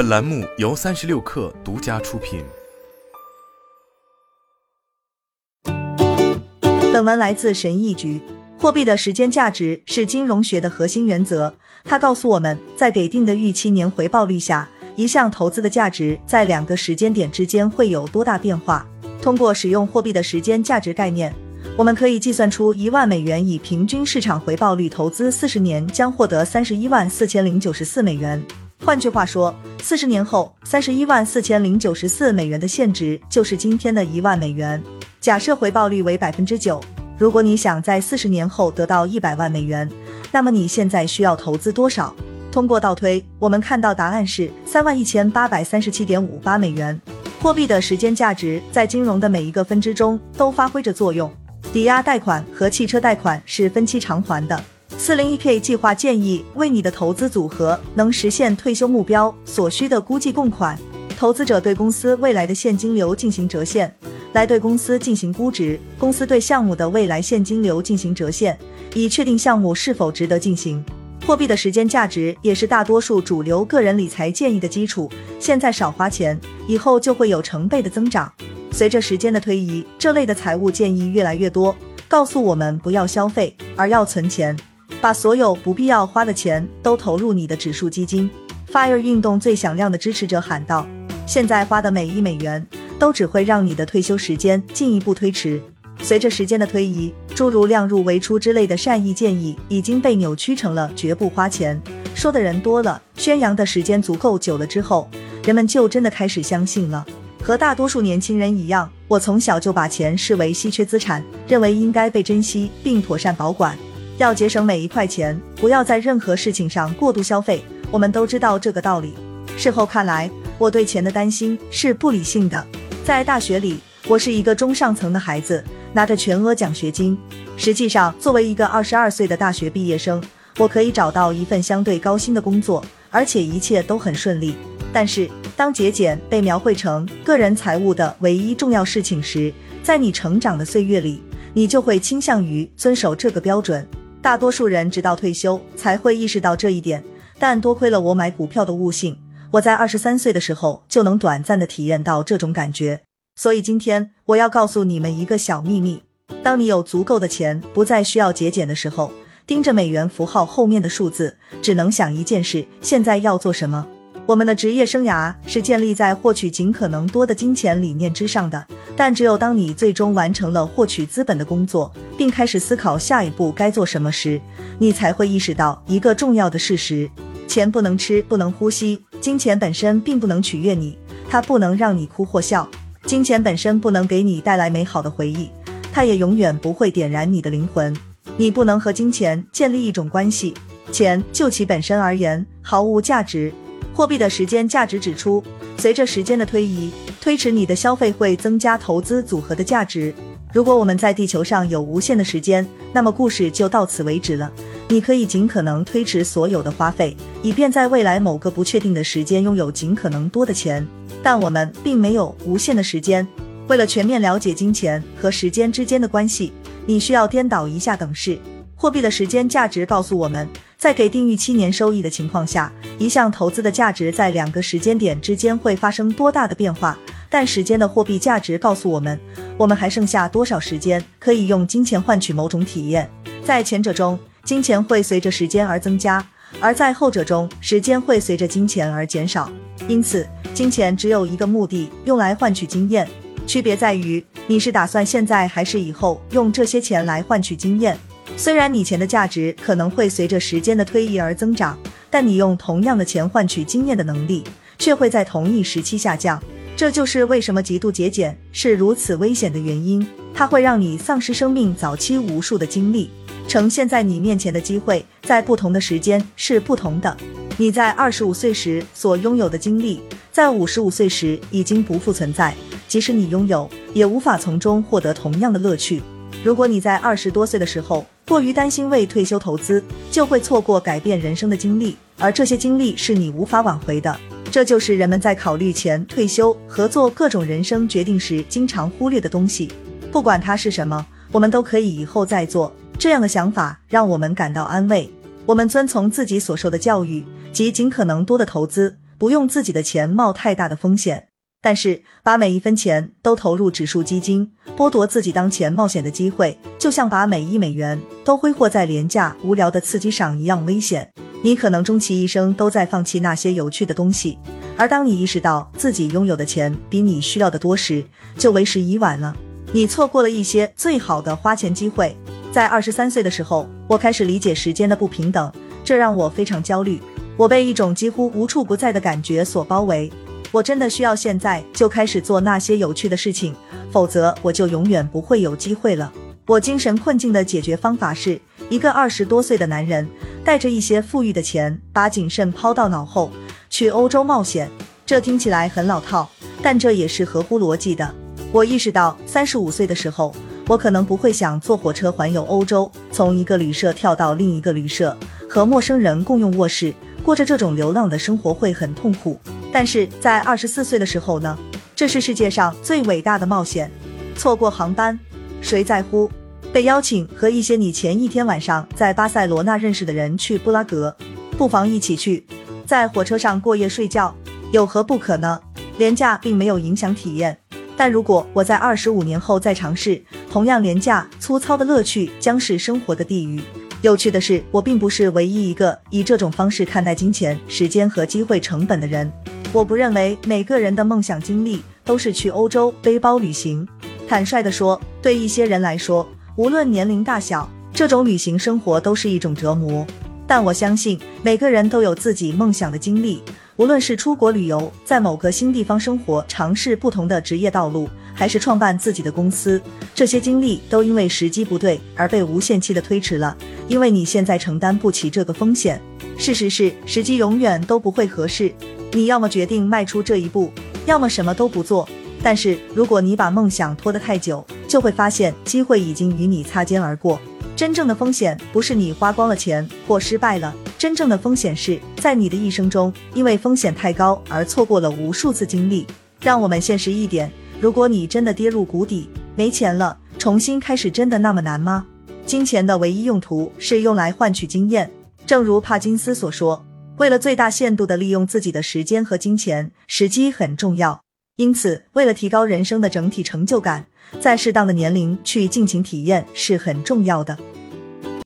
本栏目由三十六氪独家出品。本文来自神意局。货币的时间价值是金融学的核心原则，它告诉我们在给定的预期年回报率下，一项投资的价值在两个时间点之间会有多大变化。通过使用货币的时间价值概念，我们可以计算出一万美元以平均市场回报率投资四十年将获得三十一万四千零九十四美元。换句话说，四十年后，三十一万四千零九十四美元的现值就是今天的一万美元。假设回报率为百分之九。如果你想在四十年后得到一百万美元，那么你现在需要投资多少？通过倒推，我们看到答案是三万一千八百三十七点五八美元。货币的时间价值在金融的每一个分支中都发挥着作用。抵押贷款和汽车贷款是分期偿还的。四零一 K 计划建议为你的投资组合能实现退休目标所需的估计供款。投资者对公司未来的现金流进行折现。来对公司进行估值，公司对项目的未来现金流进行折现，以确定项目是否值得进行。货币的时间价值也是大多数主流个人理财建议的基础。现在少花钱，以后就会有成倍的增长。随着时间的推移，这类的财务建议越来越多，告诉我们不要消费，而要存钱，把所有不必要花的钱都投入你的指数基金。Fire 运动最响亮的支持者喊道：“现在花的每一美元。”都只会让你的退休时间进一步推迟。随着时间的推移，诸如量入为出之类的善意建议已经被扭曲成了绝不花钱。说的人多了，宣扬的时间足够久了之后，人们就真的开始相信了。和大多数年轻人一样，我从小就把钱视为稀缺资产，认为应该被珍惜并妥善保管，要节省每一块钱，不要在任何事情上过度消费。我们都知道这个道理。事后看来，我对钱的担心是不理性的。在大学里，我是一个中上层的孩子，拿着全额奖学金。实际上，作为一个二十二岁的大学毕业生，我可以找到一份相对高薪的工作，而且一切都很顺利。但是，当节俭被描绘成个人财务的唯一重要事情时，在你成长的岁月里，你就会倾向于遵守这个标准。大多数人直到退休才会意识到这一点，但多亏了我买股票的悟性。我在二十三岁的时候就能短暂的体验到这种感觉，所以今天我要告诉你们一个小秘密：当你有足够的钱，不再需要节俭的时候，盯着美元符号后面的数字，只能想一件事：现在要做什么？我们的职业生涯是建立在获取尽可能多的金钱理念之上的，但只有当你最终完成了获取资本的工作，并开始思考下一步该做什么时，你才会意识到一个重要的事实。钱不能吃，不能呼吸。金钱本身并不能取悦你，它不能让你哭或笑。金钱本身不能给你带来美好的回忆，它也永远不会点燃你的灵魂。你不能和金钱建立一种关系，钱就其本身而言毫无价值。货币的时间价值指出，随着时间的推移，推迟你的消费会增加投资组合的价值。如果我们在地球上有无限的时间，那么故事就到此为止了。你可以尽可能推迟所有的花费，以便在未来某个不确定的时间拥有尽可能多的钱。但我们并没有无限的时间。为了全面了解金钱和时间之间的关系，你需要颠倒一下等式。货币的时间价值告诉我们，在给定预期年收益的情况下，一项投资的价值在两个时间点之间会发生多大的变化。但时间的货币价值告诉我们，我们还剩下多少时间可以用金钱换取某种体验。在前者中。金钱会随着时间而增加，而在后者中，时间会随着金钱而减少。因此，金钱只有一个目的，用来换取经验。区别在于，你是打算现在还是以后用这些钱来换取经验。虽然你钱的价值可能会随着时间的推移而增长，但你用同样的钱换取经验的能力却会在同一时期下降。这就是为什么极度节俭是如此危险的原因。它会让你丧失生命早期无数的经历。呈现在你面前的机会，在不同的时间是不同的。你在二十五岁时所拥有的经历，在五十五岁时已经不复存在。即使你拥有，也无法从中获得同样的乐趣。如果你在二十多岁的时候过于担心为退休投资，就会错过改变人生的经历，而这些经历是你无法挽回的。这就是人们在考虑前退休和做各种人生决定时经常忽略的东西。不管它是什么，我们都可以以后再做。这样的想法让我们感到安慰。我们遵从自己所受的教育，及尽可能多的投资，不用自己的钱冒太大的风险。但是，把每一分钱都投入指数基金，剥夺自己当前冒险的机会，就像把每一美元都挥霍在廉价无聊的刺激上一样危险。你可能终其一生都在放弃那些有趣的东西，而当你意识到自己拥有的钱比你需要的多时，就为时已晚了。你错过了一些最好的花钱机会。在二十三岁的时候，我开始理解时间的不平等，这让我非常焦虑。我被一种几乎无处不在的感觉所包围。我真的需要现在就开始做那些有趣的事情，否则我就永远不会有机会了。我精神困境的解决方法是一个二十多岁的男人带着一些富裕的钱，把谨慎抛到脑后，去欧洲冒险。这听起来很老套，但这也是合乎逻辑的。我意识到三十五岁的时候，我可能不会想坐火车环游欧洲，从一个旅社跳到另一个旅社，和陌生人共用卧室，过着这种流浪的生活会很痛苦。但是在二十四岁的时候呢？这是世界上最伟大的冒险。错过航班，谁在乎？被邀请和一些你前一天晚上在巴塞罗那认识的人去布拉格，不妨一起去。在火车上过夜睡觉，有何不可呢？廉价并没有影响体验。但如果我在二十五年后再尝试，同样廉价粗糙的乐趣将是生活的地狱。有趣的是，我并不是唯一一个以这种方式看待金钱、时间和机会成本的人。我不认为每个人的梦想经历都是去欧洲背包旅行。坦率地说，对一些人来说，无论年龄大小，这种旅行生活都是一种折磨。但我相信，每个人都有自己梦想的经历。无论是出国旅游，在某个新地方生活，尝试不同的职业道路，还是创办自己的公司，这些经历都因为时机不对而被无限期的推迟了。因为你现在承担不起这个风险。事实是，时机永远都不会合适。你要么决定迈出这一步，要么什么都不做。但是如果你把梦想拖得太久，就会发现机会已经与你擦肩而过。真正的风险不是你花光了钱或失败了，真正的风险是在你的一生中，因为风险太高而错过了无数次经历。让我们现实一点，如果你真的跌入谷底，没钱了，重新开始真的那么难吗？金钱的唯一用途是用来换取经验，正如帕金斯所说。为了最大限度地利用自己的时间和金钱，时机很重要。因此，为了提高人生的整体成就感，在适当的年龄去尽情体验是很重要的。